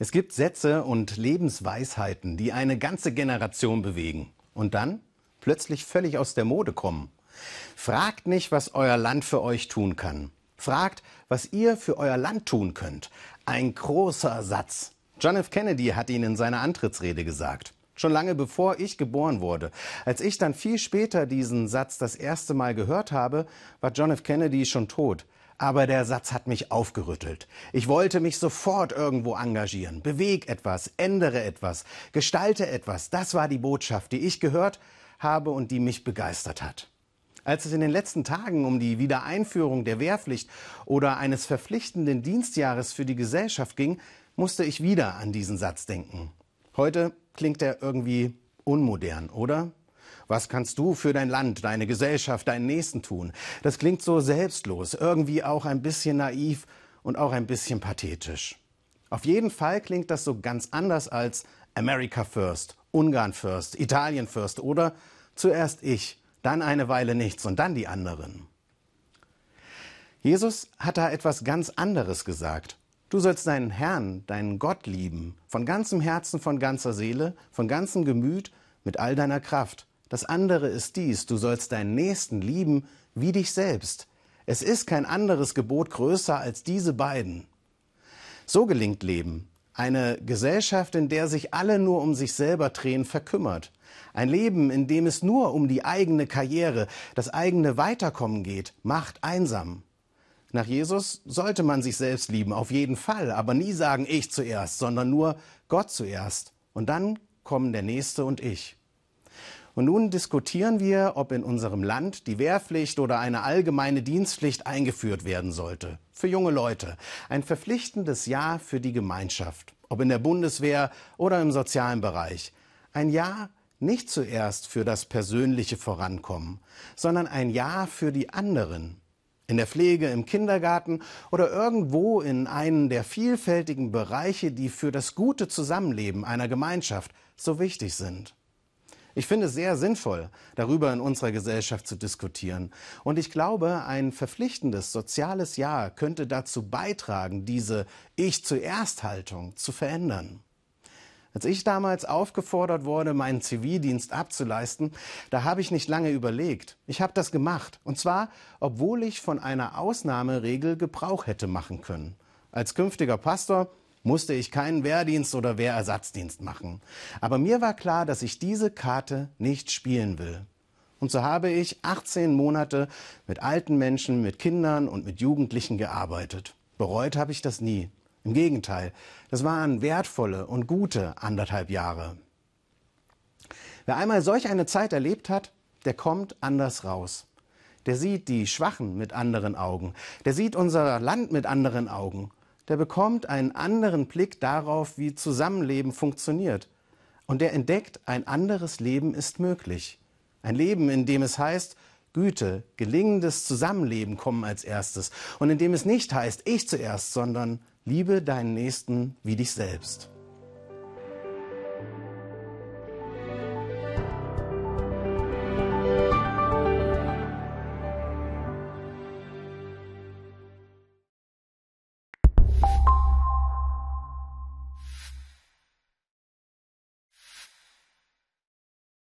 Es gibt Sätze und Lebensweisheiten, die eine ganze Generation bewegen und dann plötzlich völlig aus der Mode kommen. Fragt nicht, was euer Land für euch tun kann. Fragt, was ihr für euer Land tun könnt. Ein großer Satz. John F. Kennedy hat ihn in seiner Antrittsrede gesagt. Schon lange bevor ich geboren wurde. Als ich dann viel später diesen Satz das erste Mal gehört habe, war John F. Kennedy schon tot. Aber der Satz hat mich aufgerüttelt. Ich wollte mich sofort irgendwo engagieren. Beweg etwas, ändere etwas, gestalte etwas. Das war die Botschaft, die ich gehört habe und die mich begeistert hat. Als es in den letzten Tagen um die Wiedereinführung der Wehrpflicht oder eines verpflichtenden Dienstjahres für die Gesellschaft ging, musste ich wieder an diesen Satz denken. Heute klingt er irgendwie unmodern, oder? Was kannst du für dein Land, deine Gesellschaft, deinen Nächsten tun? Das klingt so selbstlos, irgendwie auch ein bisschen naiv und auch ein bisschen pathetisch. Auf jeden Fall klingt das so ganz anders als America First, Ungarn First, Italien First oder zuerst ich, dann eine Weile nichts und dann die anderen. Jesus hat da etwas ganz anderes gesagt. Du sollst deinen Herrn, deinen Gott lieben, von ganzem Herzen, von ganzer Seele, von ganzem Gemüt, mit all deiner Kraft. Das andere ist dies, du sollst deinen Nächsten lieben wie dich selbst. Es ist kein anderes Gebot größer als diese beiden. So gelingt Leben. Eine Gesellschaft, in der sich alle nur um sich selber drehen, verkümmert. Ein Leben, in dem es nur um die eigene Karriere, das eigene Weiterkommen geht, macht einsam. Nach Jesus sollte man sich selbst lieben, auf jeden Fall, aber nie sagen ich zuerst, sondern nur Gott zuerst. Und dann kommen der Nächste und ich. Und nun diskutieren wir, ob in unserem Land die Wehrpflicht oder eine allgemeine Dienstpflicht eingeführt werden sollte. Für junge Leute. Ein verpflichtendes Ja für die Gemeinschaft. Ob in der Bundeswehr oder im sozialen Bereich. Ein Ja nicht zuerst für das persönliche Vorankommen, sondern ein Ja für die anderen. In der Pflege, im Kindergarten oder irgendwo in einem der vielfältigen Bereiche, die für das gute Zusammenleben einer Gemeinschaft so wichtig sind. Ich finde es sehr sinnvoll, darüber in unserer Gesellschaft zu diskutieren. Und ich glaube, ein verpflichtendes soziales Jahr könnte dazu beitragen, diese Ich zuerst Haltung zu verändern. Als ich damals aufgefordert wurde, meinen Zivildienst abzuleisten, da habe ich nicht lange überlegt. Ich habe das gemacht. Und zwar, obwohl ich von einer Ausnahmeregel Gebrauch hätte machen können. Als künftiger Pastor musste ich keinen Wehrdienst oder Wehrersatzdienst machen. Aber mir war klar, dass ich diese Karte nicht spielen will. Und so habe ich 18 Monate mit alten Menschen, mit Kindern und mit Jugendlichen gearbeitet. Bereut habe ich das nie. Im Gegenteil, das waren wertvolle und gute anderthalb Jahre. Wer einmal solch eine Zeit erlebt hat, der kommt anders raus. Der sieht die Schwachen mit anderen Augen. Der sieht unser Land mit anderen Augen der bekommt einen anderen Blick darauf, wie Zusammenleben funktioniert. Und der entdeckt, ein anderes Leben ist möglich. Ein Leben, in dem es heißt, Güte, gelingendes Zusammenleben kommen als erstes. Und in dem es nicht heißt, ich zuerst, sondern liebe deinen Nächsten wie dich selbst.